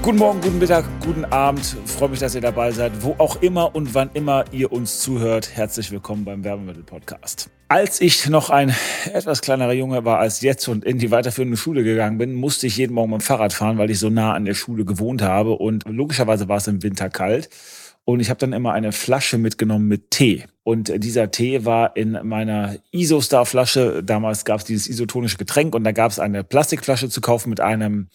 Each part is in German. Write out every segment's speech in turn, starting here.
Guten Morgen, guten Mittag, guten Abend. Ich freue mich, dass ihr dabei seid. Wo auch immer und wann immer ihr uns zuhört, herzlich willkommen beim Werbemittel-Podcast. Als ich noch ein etwas kleinerer Junge war als jetzt und in die weiterführende Schule gegangen bin, musste ich jeden Morgen mit dem Fahrrad fahren, weil ich so nah an der Schule gewohnt habe. Und logischerweise war es im Winter kalt. Und ich habe dann immer eine Flasche mitgenommen mit Tee. Und dieser Tee war in meiner Isostar-Flasche. Damals gab es dieses isotonische Getränk und da gab es eine Plastikflasche zu kaufen mit einem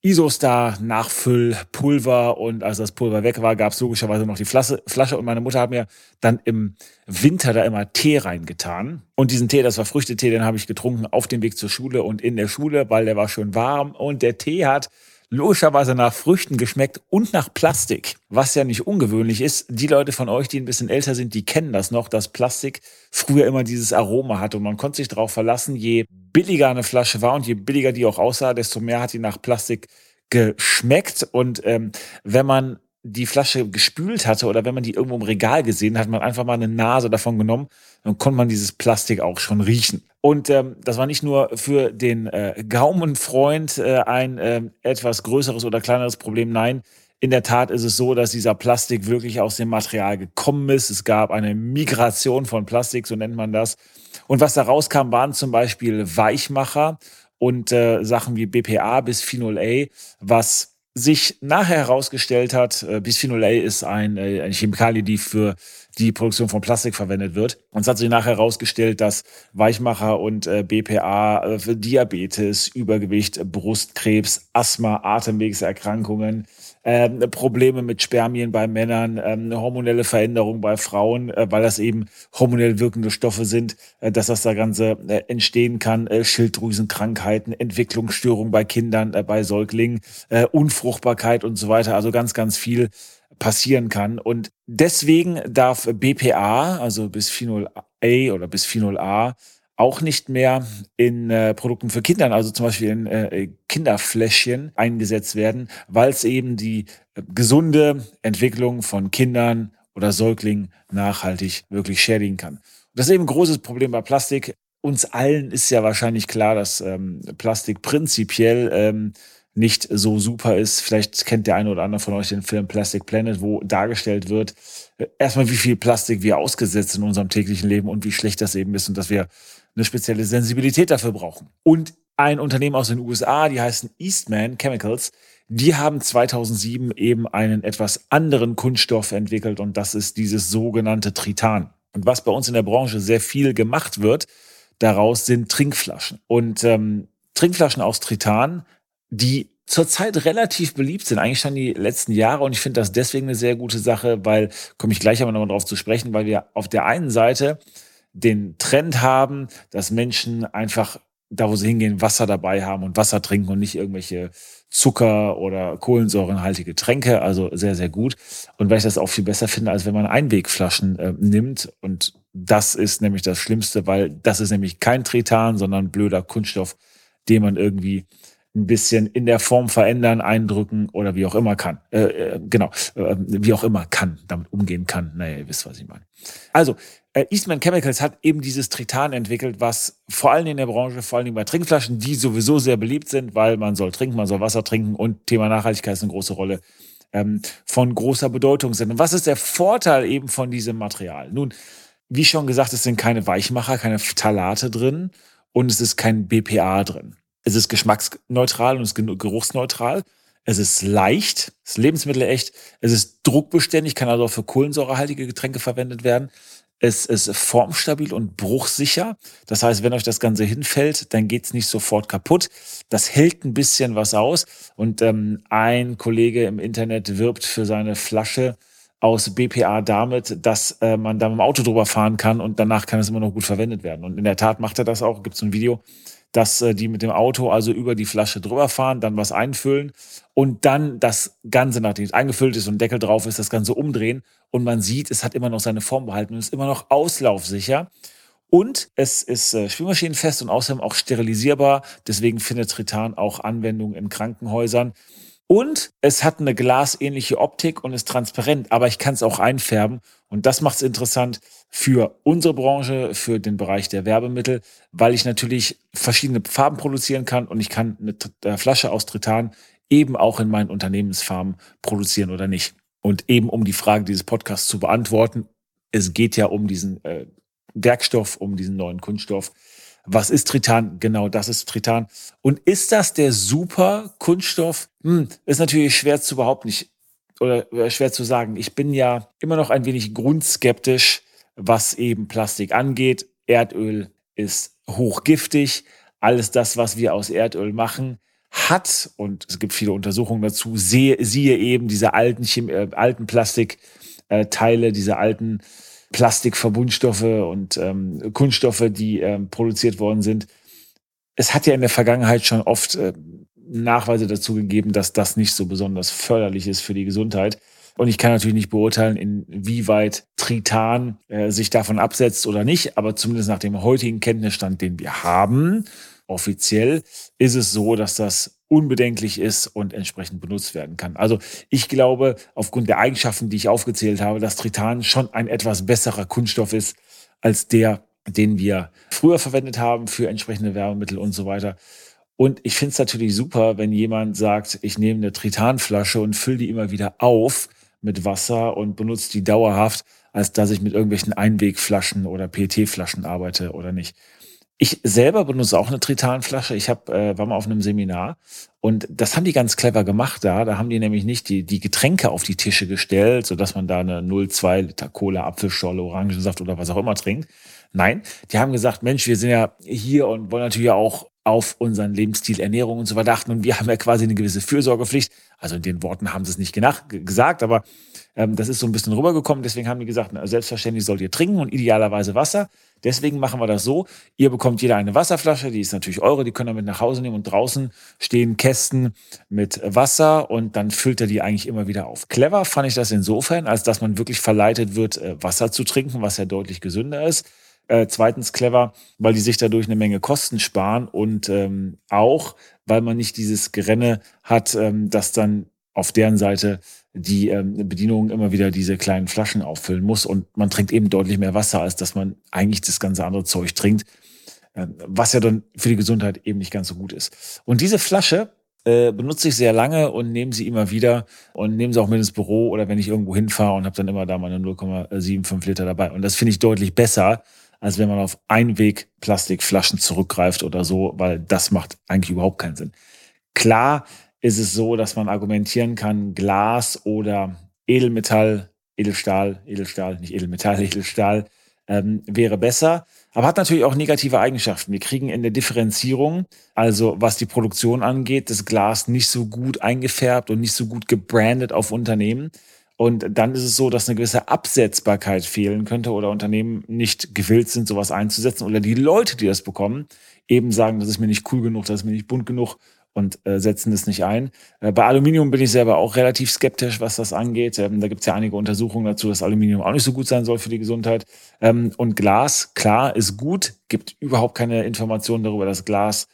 Isostar Nachfüllpulver und als das Pulver weg war, gab es logischerweise noch die Flasche, Flasche und meine Mutter hat mir dann im Winter da immer Tee reingetan und diesen Tee, das war Früchtetee, den habe ich getrunken auf dem Weg zur Schule und in der Schule, weil der war schön warm und der Tee hat logischerweise nach Früchten geschmeckt und nach Plastik, was ja nicht ungewöhnlich ist. Die Leute von euch, die ein bisschen älter sind, die kennen das noch, dass Plastik früher immer dieses Aroma hatte und man konnte sich darauf verlassen, je billiger eine Flasche war und je billiger die auch aussah, desto mehr hat die nach Plastik geschmeckt und ähm, wenn man die Flasche gespült hatte oder wenn man die irgendwo im Regal gesehen hat, man einfach mal eine Nase davon genommen, dann konnte man dieses Plastik auch schon riechen. Und ähm, das war nicht nur für den äh, Gaumenfreund äh, ein äh, etwas größeres oder kleineres Problem. Nein, in der Tat ist es so, dass dieser Plastik wirklich aus dem Material gekommen ist. Es gab eine Migration von Plastik, so nennt man das. Und was da rauskam, waren zum Beispiel Weichmacher und äh, Sachen wie BPA bis Phenol A, was sich nachher herausgestellt hat, äh, Bisphenol A ist ein, äh, eine Chemikalie, die für die Produktion von Plastik verwendet wird. Und es hat sich nachher herausgestellt, dass Weichmacher und äh, BPA äh, für Diabetes, Übergewicht, Brustkrebs, Asthma, Atemwegserkrankungen, äh, Probleme mit Spermien bei Männern, äh, hormonelle Veränderungen bei Frauen, äh, weil das eben hormonell wirkende Stoffe sind, äh, dass das da Ganze entstehen kann, Schilddrüsenkrankheiten, Entwicklungsstörungen bei Kindern, bei Säuglingen, Unfruchtbarkeit und so weiter. Also ganz, ganz viel passieren kann. Und deswegen darf BPA, also Bisphenol A oder Bisphenol A, auch nicht mehr in äh, Produkten für Kinder, also zum Beispiel in äh, Kinderfläschchen eingesetzt werden, weil es eben die äh, gesunde Entwicklung von Kindern oder Säuglingen nachhaltig wirklich schädigen kann. Und das ist eben ein großes Problem bei Plastik. Uns allen ist ja wahrscheinlich klar, dass ähm, Plastik prinzipiell ähm, nicht so super ist. Vielleicht kennt der eine oder andere von euch den Film Plastic Planet, wo dargestellt wird, äh, erstmal wie viel Plastik wir ausgesetzt in unserem täglichen Leben und wie schlecht das eben ist und dass wir eine spezielle Sensibilität dafür brauchen. Und ein Unternehmen aus den USA, die heißen Eastman Chemicals, die haben 2007 eben einen etwas anderen Kunststoff entwickelt und das ist dieses sogenannte Tritan. Und was bei uns in der Branche sehr viel gemacht wird, daraus sind Trinkflaschen. Und ähm, Trinkflaschen aus Tritan die zurzeit relativ beliebt sind, eigentlich schon die letzten Jahre. Und ich finde das deswegen eine sehr gute Sache, weil, komme ich gleich aber nochmal drauf zu sprechen, weil wir auf der einen Seite den Trend haben, dass Menschen einfach da, wo sie hingehen, Wasser dabei haben und Wasser trinken und nicht irgendwelche Zucker- oder kohlensäurenhaltige Tränke. Also sehr, sehr gut. Und weil ich das auch viel besser finde, als wenn man Einwegflaschen äh, nimmt. Und das ist nämlich das Schlimmste, weil das ist nämlich kein Tritan, sondern blöder Kunststoff, den man irgendwie ein bisschen in der Form verändern, eindrücken oder wie auch immer kann. Äh, äh, genau, äh, wie auch immer kann, damit umgehen kann. Naja, ihr wisst, was ich meine. Also, äh, Eastman Chemicals hat eben dieses Tritan entwickelt, was vor allem in der Branche, vor allem bei Trinkflaschen, die sowieso sehr beliebt sind, weil man soll trinken, man soll Wasser trinken und Thema Nachhaltigkeit ist eine große Rolle, ähm, von großer Bedeutung sind. Und was ist der Vorteil eben von diesem Material? Nun, wie schon gesagt, es sind keine Weichmacher, keine Phthalate drin und es ist kein BPA drin. Es ist geschmacksneutral und es ist geruchsneutral. Es ist leicht, es ist lebensmittelecht. Es ist druckbeständig, kann also auch für kohlensäurehaltige Getränke verwendet werden. Es ist formstabil und bruchsicher. Das heißt, wenn euch das Ganze hinfällt, dann geht's nicht sofort kaputt. Das hält ein bisschen was aus. Und ähm, ein Kollege im Internet wirbt für seine Flasche aus BPA damit, dass äh, man da mit dem Auto drüber fahren kann und danach kann es immer noch gut verwendet werden. Und in der Tat macht er das auch. Gibt es ein Video, dass äh, die mit dem Auto also über die Flasche drüber fahren, dann was einfüllen und dann das Ganze, nachdem es eingefüllt ist und Deckel drauf ist, das Ganze umdrehen und man sieht, es hat immer noch seine Form behalten und ist immer noch auslaufsicher. Und es ist äh, spülmaschinenfest und außerdem auch sterilisierbar. Deswegen findet Tritan auch Anwendung in Krankenhäusern. Und es hat eine glasähnliche Optik und ist transparent, aber ich kann es auch einfärben. Und das macht es interessant für unsere Branche, für den Bereich der Werbemittel, weil ich natürlich verschiedene Farben produzieren kann und ich kann eine äh, Flasche aus Tritan eben auch in meinen Unternehmensfarben produzieren oder nicht. Und eben um die Frage dieses Podcasts zu beantworten, es geht ja um diesen äh, Werkstoff, um diesen neuen Kunststoff. Was ist Tritan? Genau, das ist Tritan. Und ist das der super Kunststoff? Hm, ist natürlich schwer zu überhaupt nicht oder äh, schwer zu sagen. Ich bin ja immer noch ein wenig grundskeptisch, was eben Plastik angeht. Erdöl ist hochgiftig. Alles das, was wir aus Erdöl machen, hat, und es gibt viele Untersuchungen dazu, siehe, siehe eben diese alten, Chemie, äh, alten Plastikteile, diese alten Plastikverbundstoffe und ähm, Kunststoffe, die ähm, produziert worden sind. Es hat ja in der Vergangenheit schon oft äh, Nachweise dazu gegeben, dass das nicht so besonders förderlich ist für die Gesundheit. Und ich kann natürlich nicht beurteilen, inwieweit Tritan äh, sich davon absetzt oder nicht, aber zumindest nach dem heutigen Kenntnisstand, den wir haben, offiziell, ist es so, dass das unbedenklich ist und entsprechend benutzt werden kann. Also ich glaube, aufgrund der Eigenschaften, die ich aufgezählt habe, dass Tritan schon ein etwas besserer Kunststoff ist als der, den wir früher verwendet haben für entsprechende Wärmemittel und so weiter. Und ich finde es natürlich super, wenn jemand sagt, ich nehme eine Tritanflasche und fülle die immer wieder auf mit Wasser und benutze die dauerhaft, als dass ich mit irgendwelchen Einwegflaschen oder PET-Flaschen arbeite oder nicht. Ich selber benutze auch eine Tritanflasche. Ich hab, äh, war mal auf einem Seminar und das haben die ganz clever gemacht da. Da haben die nämlich nicht die, die Getränke auf die Tische gestellt, sodass man da eine 0,2 Liter Cola, Apfelschorle, Orangensaft oder was auch immer trinkt. Nein, die haben gesagt, Mensch, wir sind ja hier und wollen natürlich auch auf unseren Lebensstil, Ernährung und so weiter achten. Und wir haben ja quasi eine gewisse Fürsorgepflicht. Also in den Worten haben sie es nicht gesagt, aber ähm, das ist so ein bisschen rübergekommen. Deswegen haben die gesagt, na, selbstverständlich sollt ihr trinken und idealerweise Wasser. Deswegen machen wir das so. Ihr bekommt jeder eine Wasserflasche, die ist natürlich eure, die könnt ihr mit nach Hause nehmen und draußen stehen Kästen mit Wasser und dann füllt er die eigentlich immer wieder auf. Clever fand ich das insofern, als dass man wirklich verleitet wird, äh, Wasser zu trinken, was ja deutlich gesünder ist. Äh, zweitens clever, weil die sich dadurch eine Menge Kosten sparen und ähm, auch, weil man nicht dieses Gerenne hat, ähm, dass dann auf deren Seite die ähm, Bedienung immer wieder diese kleinen Flaschen auffüllen muss und man trinkt eben deutlich mehr Wasser, als dass man eigentlich das ganze andere Zeug trinkt, äh, was ja dann für die Gesundheit eben nicht ganz so gut ist. Und diese Flasche äh, benutze ich sehr lange und nehme sie immer wieder und nehme sie auch mit ins Büro oder wenn ich irgendwo hinfahre und habe dann immer da meine 0,75 Liter dabei. Und das finde ich deutlich besser, als wenn man auf Einweg-Plastikflaschen zurückgreift oder so, weil das macht eigentlich überhaupt keinen Sinn. Klar ist es so, dass man argumentieren kann, Glas oder Edelmetall, Edelstahl, Edelstahl, nicht Edelmetall, Edelstahl, ähm, wäre besser, aber hat natürlich auch negative Eigenschaften. Wir kriegen in der Differenzierung, also was die Produktion angeht, das Glas nicht so gut eingefärbt und nicht so gut gebrandet auf Unternehmen. Und dann ist es so, dass eine gewisse Absetzbarkeit fehlen könnte oder Unternehmen nicht gewillt sind, sowas einzusetzen oder die Leute, die das bekommen, eben sagen, das ist mir nicht cool genug, das ist mir nicht bunt genug und äh, setzen es nicht ein. Äh, bei Aluminium bin ich selber auch relativ skeptisch, was das angeht. Ähm, da gibt es ja einige Untersuchungen dazu, dass Aluminium auch nicht so gut sein soll für die Gesundheit. Ähm, und Glas, klar, ist gut, gibt überhaupt keine Informationen darüber, dass Glas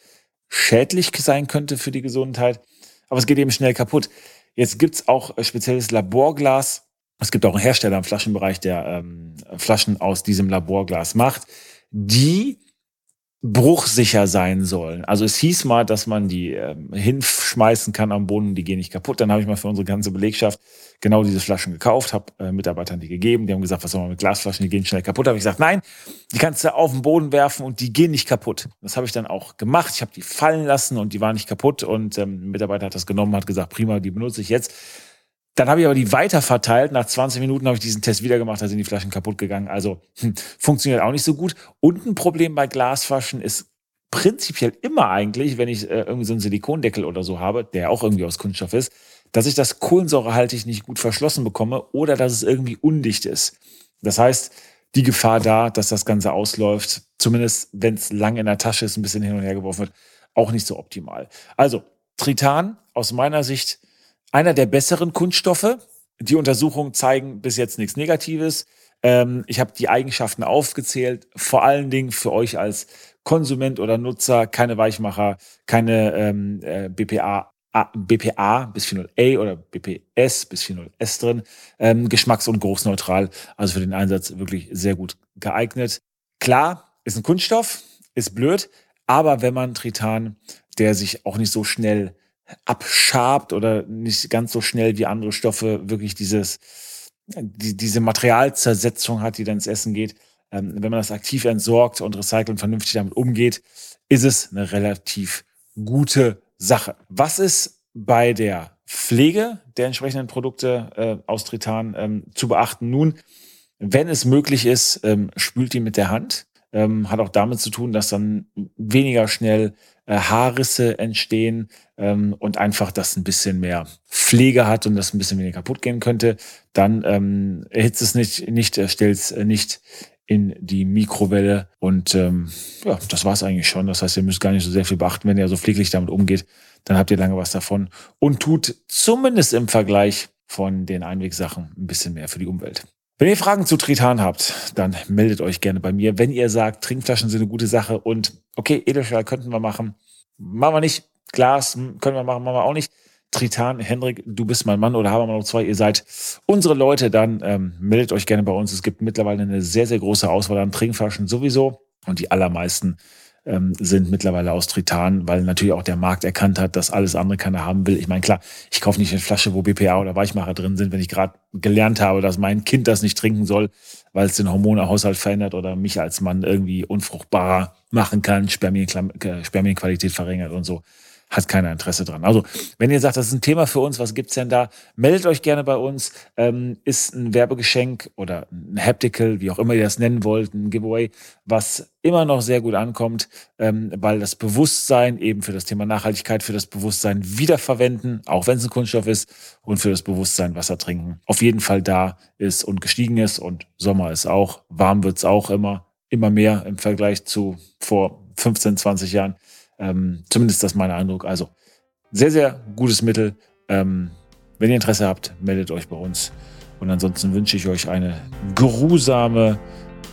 schädlich sein könnte für die Gesundheit. Aber es geht eben schnell kaputt. Jetzt gibt's auch äh, spezielles Laborglas. Es gibt auch einen Hersteller im Flaschenbereich, der ähm, Flaschen aus diesem Laborglas macht, die bruchsicher sein sollen. Also es hieß mal, dass man die ähm, hinschmeißen kann am Boden, die gehen nicht kaputt. Dann habe ich mal für unsere ganze Belegschaft genau diese Flaschen gekauft, habe äh, Mitarbeitern die gegeben. Die haben gesagt, was soll man mit Glasflaschen, die gehen schnell kaputt. Habe ich gesagt, nein, die kannst du auf den Boden werfen und die gehen nicht kaputt. Das habe ich dann auch gemacht. Ich habe die fallen lassen und die waren nicht kaputt. Und ähm, ein Mitarbeiter hat das genommen, hat gesagt, prima, die benutze ich jetzt. Dann habe ich aber die weiter verteilt. Nach 20 Minuten habe ich diesen Test wieder gemacht, da sind die Flaschen kaputt gegangen. Also hm, funktioniert auch nicht so gut. Und ein Problem bei Glasflaschen ist prinzipiell immer eigentlich, wenn ich äh, irgendwie so einen Silikondeckel oder so habe, der auch irgendwie aus Kunststoff ist, dass ich das kohlensäurehaltig nicht gut verschlossen bekomme oder dass es irgendwie undicht ist. Das heißt, die Gefahr da, dass das Ganze ausläuft. Zumindest, wenn es lang in der Tasche ist, ein bisschen hin und her geworfen wird, auch nicht so optimal. Also, Tritan aus meiner Sicht einer der besseren Kunststoffe. Die Untersuchungen zeigen bis jetzt nichts Negatives. Ähm, ich habe die Eigenschaften aufgezählt, vor allen Dingen für euch als Konsument oder Nutzer, keine Weichmacher, keine ähm, äh, BPA. BPA bis 40A oder BPS bis 40S drin, ähm, geschmacks- und geruchsneutral, also für den Einsatz wirklich sehr gut geeignet. Klar, ist ein Kunststoff, ist blöd, aber wenn man Tritan, der sich auch nicht so schnell abschabt oder nicht ganz so schnell wie andere Stoffe wirklich dieses die, diese Materialzersetzung hat, die dann ins Essen geht, ähm, wenn man das aktiv entsorgt und recycelt und vernünftig damit umgeht, ist es eine relativ gute Sache. Was ist bei der Pflege der entsprechenden Produkte äh, aus Tritan ähm, zu beachten? Nun, wenn es möglich ist, ähm, spült die mit der Hand. Ähm, hat auch damit zu tun, dass dann weniger schnell äh, Haarrisse entstehen ähm, und einfach das ein bisschen mehr Pflege hat und das ein bisschen weniger kaputt gehen könnte, dann ähm, erhitzt es nicht, nicht äh, stellt es nicht in die Mikrowelle und ähm, ja, das war es eigentlich schon. Das heißt, ihr müsst gar nicht so sehr viel beachten, wenn ihr so pfleglich damit umgeht, dann habt ihr lange was davon und tut zumindest im Vergleich von den Einwegsachen ein bisschen mehr für die Umwelt. Wenn ihr Fragen zu Tritan habt, dann meldet euch gerne bei mir. Wenn ihr sagt, Trinkflaschen sind eine gute Sache und okay, Edelstahl könnten wir machen, machen wir nicht. Glas hm, können wir machen, machen wir auch nicht. Tritan, Hendrik, du bist mein Mann oder haben wir noch zwei, ihr seid unsere Leute, dann ähm, meldet euch gerne bei uns. Es gibt mittlerweile eine sehr, sehr große Auswahl an Trinkflaschen sowieso und die allermeisten ähm, sind mittlerweile aus Tritan, weil natürlich auch der Markt erkannt hat, dass alles andere keiner haben will. Ich meine, klar, ich kaufe nicht eine Flasche, wo BPA oder Weichmacher drin sind, wenn ich gerade gelernt habe, dass mein Kind das nicht trinken soll, weil es den Hormonhaushalt verändert oder mich als Mann irgendwie unfruchtbarer machen kann, Spermienqualität verringert und so hat keiner Interesse dran. Also, wenn ihr sagt, das ist ein Thema für uns, was gibt's denn da? Meldet euch gerne bei uns. Ähm, ist ein Werbegeschenk oder ein Haptical, wie auch immer ihr das nennen wollt, ein Giveaway, was immer noch sehr gut ankommt, ähm, weil das Bewusstsein eben für das Thema Nachhaltigkeit, für das Bewusstsein wiederverwenden, auch wenn es ein Kunststoff ist, und für das Bewusstsein Wasser trinken, auf jeden Fall da ist und gestiegen ist und Sommer ist auch, warm wird's auch immer, immer mehr im Vergleich zu vor 15, 20 Jahren. Ähm, zumindest das ist mein Eindruck. Also sehr, sehr gutes Mittel. Ähm, wenn ihr Interesse habt, meldet euch bei uns. Und ansonsten wünsche ich euch eine geruhsame,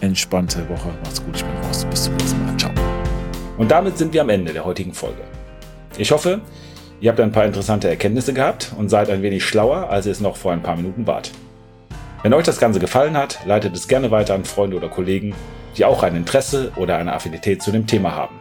entspannte Woche. Macht's gut, ich bin raus. Bis zum nächsten Mal. Ciao. Und damit sind wir am Ende der heutigen Folge. Ich hoffe, ihr habt ein paar interessante Erkenntnisse gehabt und seid ein wenig schlauer, als ihr es noch vor ein paar Minuten wart. Wenn euch das Ganze gefallen hat, leitet es gerne weiter an Freunde oder Kollegen, die auch ein Interesse oder eine Affinität zu dem Thema haben.